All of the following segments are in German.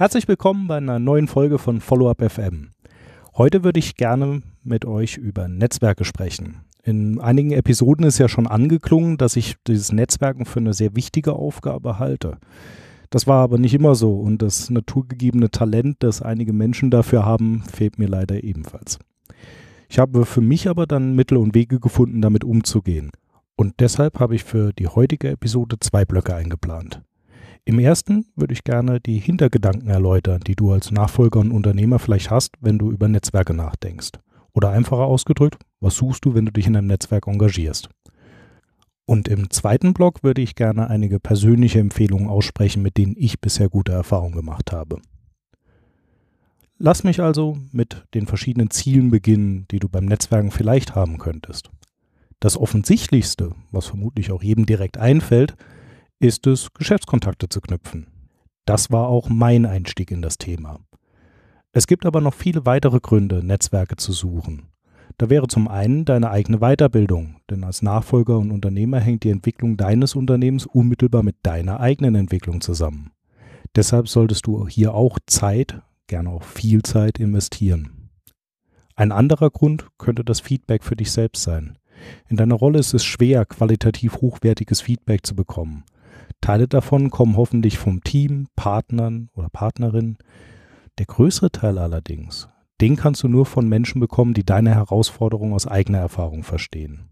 Herzlich willkommen bei einer neuen Folge von Follow-up FM. Heute würde ich gerne mit euch über Netzwerke sprechen. In einigen Episoden ist ja schon angeklungen, dass ich dieses Netzwerken für eine sehr wichtige Aufgabe halte. Das war aber nicht immer so und das naturgegebene Talent, das einige Menschen dafür haben, fehlt mir leider ebenfalls. Ich habe für mich aber dann Mittel und Wege gefunden, damit umzugehen. Und deshalb habe ich für die heutige Episode zwei Blöcke eingeplant. Im ersten würde ich gerne die Hintergedanken erläutern, die du als Nachfolger und Unternehmer vielleicht hast, wenn du über Netzwerke nachdenkst. Oder einfacher ausgedrückt, was suchst du, wenn du dich in einem Netzwerk engagierst? Und im zweiten Block würde ich gerne einige persönliche Empfehlungen aussprechen, mit denen ich bisher gute Erfahrungen gemacht habe. Lass mich also mit den verschiedenen Zielen beginnen, die du beim Netzwerken vielleicht haben könntest. Das Offensichtlichste, was vermutlich auch jedem direkt einfällt, ist es, Geschäftskontakte zu knüpfen. Das war auch mein Einstieg in das Thema. Es gibt aber noch viele weitere Gründe, Netzwerke zu suchen. Da wäre zum einen deine eigene Weiterbildung, denn als Nachfolger und Unternehmer hängt die Entwicklung deines Unternehmens unmittelbar mit deiner eigenen Entwicklung zusammen. Deshalb solltest du hier auch Zeit, gerne auch viel Zeit investieren. Ein anderer Grund könnte das Feedback für dich selbst sein. In deiner Rolle ist es schwer, qualitativ hochwertiges Feedback zu bekommen. Teile davon kommen hoffentlich vom Team, Partnern oder Partnerinnen. Der größere Teil allerdings den kannst du nur von Menschen bekommen, die deine Herausforderung aus eigener Erfahrung verstehen.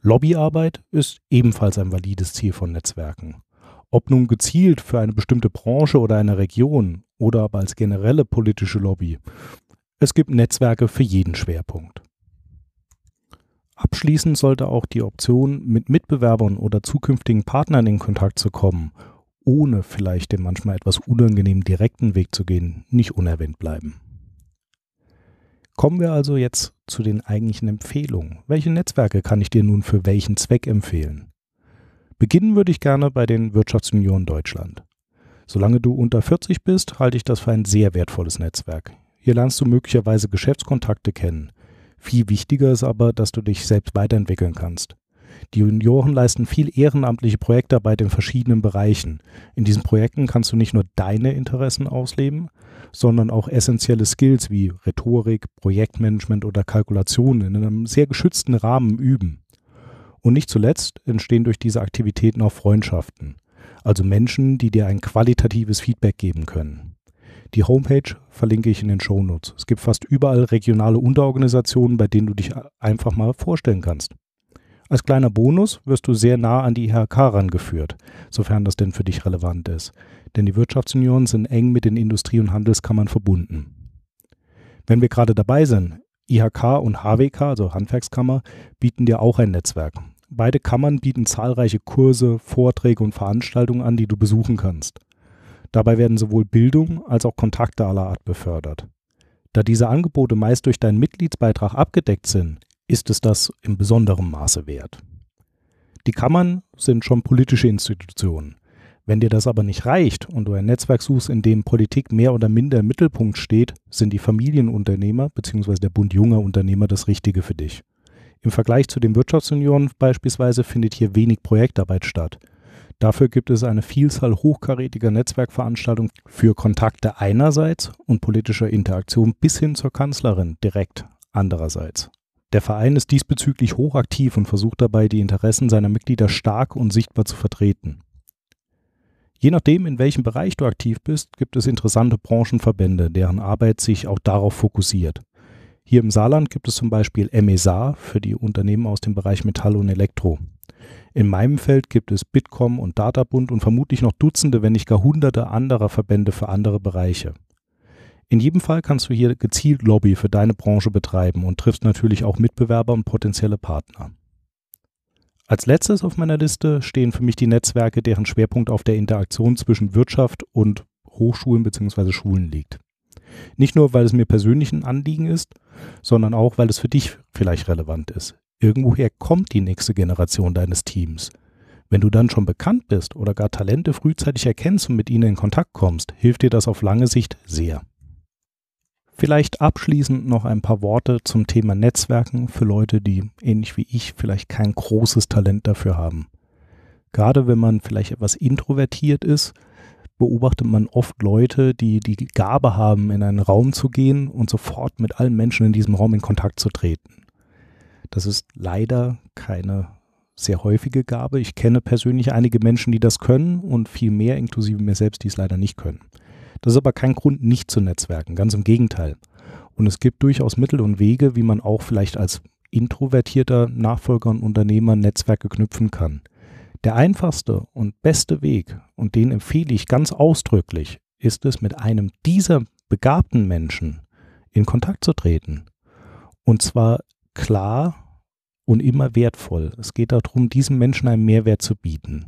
Lobbyarbeit ist ebenfalls ein valides Ziel von Netzwerken. Ob nun gezielt für eine bestimmte Branche oder eine Region oder aber als generelle politische Lobby, es gibt Netzwerke für jeden Schwerpunkt. Abschließend sollte auch die Option, mit Mitbewerbern oder zukünftigen Partnern in Kontakt zu kommen ohne vielleicht den manchmal etwas unangenehmen direkten Weg zu gehen, nicht unerwähnt bleiben. Kommen wir also jetzt zu den eigentlichen Empfehlungen. Welche Netzwerke kann ich dir nun für welchen Zweck empfehlen? Beginnen würde ich gerne bei den Wirtschaftsunion Deutschland. Solange du unter 40 bist, halte ich das für ein sehr wertvolles Netzwerk. Hier lernst du möglicherweise Geschäftskontakte kennen. Viel wichtiger ist aber, dass du dich selbst weiterentwickeln kannst. Die Junioren leisten viel ehrenamtliche Projektarbeit in verschiedenen Bereichen. In diesen Projekten kannst du nicht nur deine Interessen ausleben, sondern auch essentielle Skills wie Rhetorik, Projektmanagement oder Kalkulation in einem sehr geschützten Rahmen üben. Und nicht zuletzt entstehen durch diese Aktivitäten auch Freundschaften, also Menschen, die dir ein qualitatives Feedback geben können. Die Homepage verlinke ich in den Shownotes. Es gibt fast überall regionale Unterorganisationen, bei denen du dich einfach mal vorstellen kannst. Als kleiner Bonus wirst du sehr nah an die IHK rangeführt, sofern das denn für dich relevant ist. Denn die Wirtschaftsunion sind eng mit den Industrie- und Handelskammern verbunden. Wenn wir gerade dabei sind, IHK und HWK, also Handwerkskammer, bieten dir auch ein Netzwerk. Beide Kammern bieten zahlreiche Kurse, Vorträge und Veranstaltungen an, die du besuchen kannst. Dabei werden sowohl Bildung als auch Kontakte aller Art befördert. Da diese Angebote meist durch deinen Mitgliedsbeitrag abgedeckt sind, ist es das in besonderem Maße wert. Die Kammern sind schon politische Institutionen. Wenn dir das aber nicht reicht und du ein Netzwerk suchst, in dem Politik mehr oder minder im Mittelpunkt steht, sind die Familienunternehmer bzw. der Bund junger Unternehmer das Richtige für dich. Im Vergleich zu den Wirtschaftsunionen beispielsweise findet hier wenig Projektarbeit statt. Dafür gibt es eine Vielzahl hochkarätiger Netzwerkveranstaltungen für Kontakte einerseits und politischer Interaktion bis hin zur Kanzlerin direkt andererseits. Der Verein ist diesbezüglich hochaktiv und versucht dabei, die Interessen seiner Mitglieder stark und sichtbar zu vertreten. Je nachdem, in welchem Bereich du aktiv bist, gibt es interessante Branchenverbände, deren Arbeit sich auch darauf fokussiert. Hier im Saarland gibt es zum Beispiel MESA für die Unternehmen aus dem Bereich Metall und Elektro. In meinem Feld gibt es Bitkom und Databund und vermutlich noch Dutzende, wenn nicht gar Hunderte anderer Verbände für andere Bereiche. In jedem Fall kannst du hier gezielt Lobby für deine Branche betreiben und triffst natürlich auch Mitbewerber und potenzielle Partner. Als letztes auf meiner Liste stehen für mich die Netzwerke, deren Schwerpunkt auf der Interaktion zwischen Wirtschaft und Hochschulen bzw. Schulen liegt. Nicht nur, weil es mir persönlich ein Anliegen ist, sondern auch, weil es für dich vielleicht relevant ist. Irgendwoher kommt die nächste Generation deines Teams. Wenn du dann schon bekannt bist oder gar Talente frühzeitig erkennst und mit ihnen in Kontakt kommst, hilft dir das auf lange Sicht sehr. Vielleicht abschließend noch ein paar Worte zum Thema Netzwerken für Leute, die ähnlich wie ich vielleicht kein großes Talent dafür haben. Gerade wenn man vielleicht etwas introvertiert ist, beobachtet man oft Leute, die die Gabe haben, in einen Raum zu gehen und sofort mit allen Menschen in diesem Raum in Kontakt zu treten. Das ist leider keine sehr häufige Gabe. Ich kenne persönlich einige Menschen, die das können und viel mehr, inklusive mir selbst, die es leider nicht können. Das ist aber kein Grund, nicht zu netzwerken, ganz im Gegenteil. Und es gibt durchaus Mittel und Wege, wie man auch vielleicht als introvertierter Nachfolger und Unternehmer Netzwerke knüpfen kann. Der einfachste und beste Weg, und den empfehle ich ganz ausdrücklich, ist es, mit einem dieser begabten Menschen in Kontakt zu treten. Und zwar klar und immer wertvoll. Es geht darum, diesem Menschen einen Mehrwert zu bieten.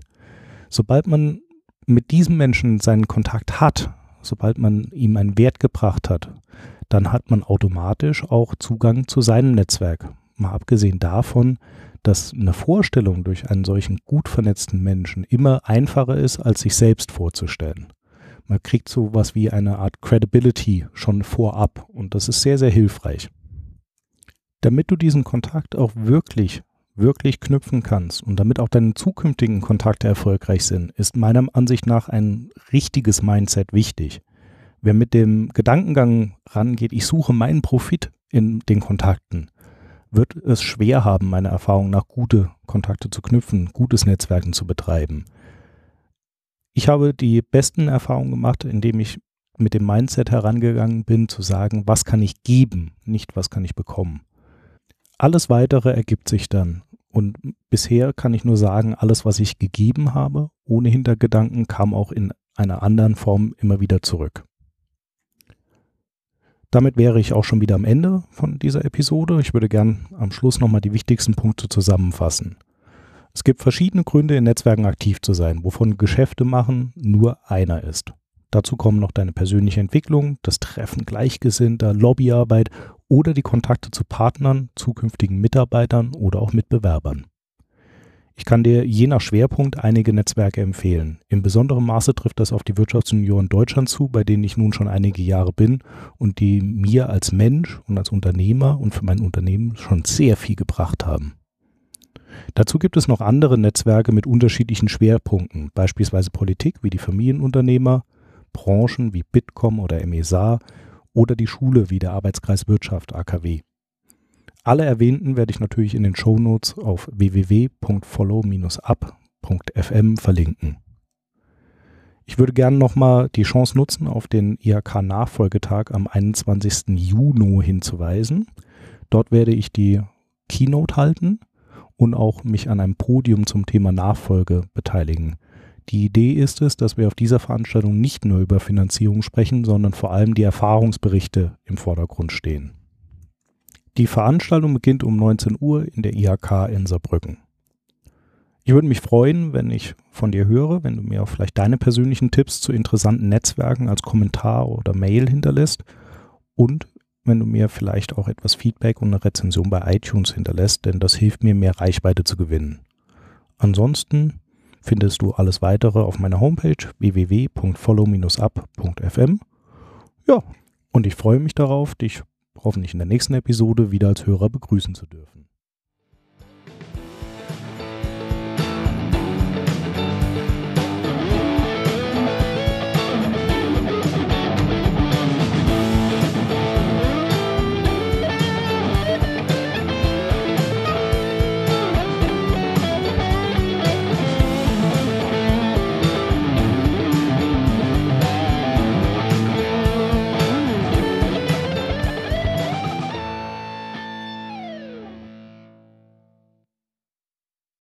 Sobald man mit diesem Menschen seinen Kontakt hat, sobald man ihm einen Wert gebracht hat, dann hat man automatisch auch Zugang zu seinem Netzwerk. Mal abgesehen davon, dass eine Vorstellung durch einen solchen gut vernetzten Menschen immer einfacher ist, als sich selbst vorzustellen. Man kriegt so was wie eine Art Credibility schon vorab und das ist sehr, sehr hilfreich. Damit du diesen Kontakt auch wirklich, wirklich knüpfen kannst und damit auch deine zukünftigen Kontakte erfolgreich sind, ist meiner Ansicht nach ein richtiges Mindset wichtig. Wer mit dem Gedankengang rangeht, ich suche meinen Profit in den Kontakten, wird es schwer haben, meiner Erfahrung nach gute Kontakte zu knüpfen, gutes Netzwerken zu betreiben. Ich habe die besten Erfahrungen gemacht, indem ich mit dem Mindset herangegangen bin, zu sagen, was kann ich geben, nicht was kann ich bekommen. Alles weitere ergibt sich dann. Und bisher kann ich nur sagen, alles, was ich gegeben habe, ohne Hintergedanken, kam auch in einer anderen Form immer wieder zurück. Damit wäre ich auch schon wieder am Ende von dieser Episode. Ich würde gern am Schluss nochmal die wichtigsten Punkte zusammenfassen. Es gibt verschiedene Gründe, in Netzwerken aktiv zu sein, wovon Geschäfte machen nur einer ist. Dazu kommen noch deine persönliche Entwicklung, das Treffen Gleichgesinnter, Lobbyarbeit oder die Kontakte zu Partnern, zukünftigen Mitarbeitern oder auch Mitbewerbern. Ich kann dir je nach Schwerpunkt einige Netzwerke empfehlen. In besonderem Maße trifft das auf die Wirtschaftsunion Deutschland zu, bei denen ich nun schon einige Jahre bin und die mir als Mensch und als Unternehmer und für mein Unternehmen schon sehr viel gebracht haben. Dazu gibt es noch andere Netzwerke mit unterschiedlichen Schwerpunkten, beispielsweise Politik wie die Familienunternehmer, Branchen wie Bitkom oder MESA oder die Schule wie der Arbeitskreis Wirtschaft AKW. Alle erwähnten werde ich natürlich in den Shownotes auf www.follow-up.fm verlinken. Ich würde gerne nochmal die Chance nutzen, auf den IHK-Nachfolgetag am 21. Juni hinzuweisen. Dort werde ich die Keynote halten und auch mich an einem Podium zum Thema Nachfolge beteiligen. Die Idee ist es, dass wir auf dieser Veranstaltung nicht nur über Finanzierung sprechen, sondern vor allem die Erfahrungsberichte im Vordergrund stehen. Die Veranstaltung beginnt um 19 Uhr in der IHK in Saarbrücken. Ich würde mich freuen, wenn ich von dir höre, wenn du mir auch vielleicht deine persönlichen Tipps zu interessanten Netzwerken als Kommentar oder Mail hinterlässt und wenn du mir vielleicht auch etwas Feedback und eine Rezension bei iTunes hinterlässt, denn das hilft mir, mehr Reichweite zu gewinnen. Ansonsten findest du alles weitere auf meiner Homepage www.follow-up.fm. Ja, und ich freue mich darauf, dich hoffentlich in der nächsten Episode wieder als Hörer begrüßen zu dürfen.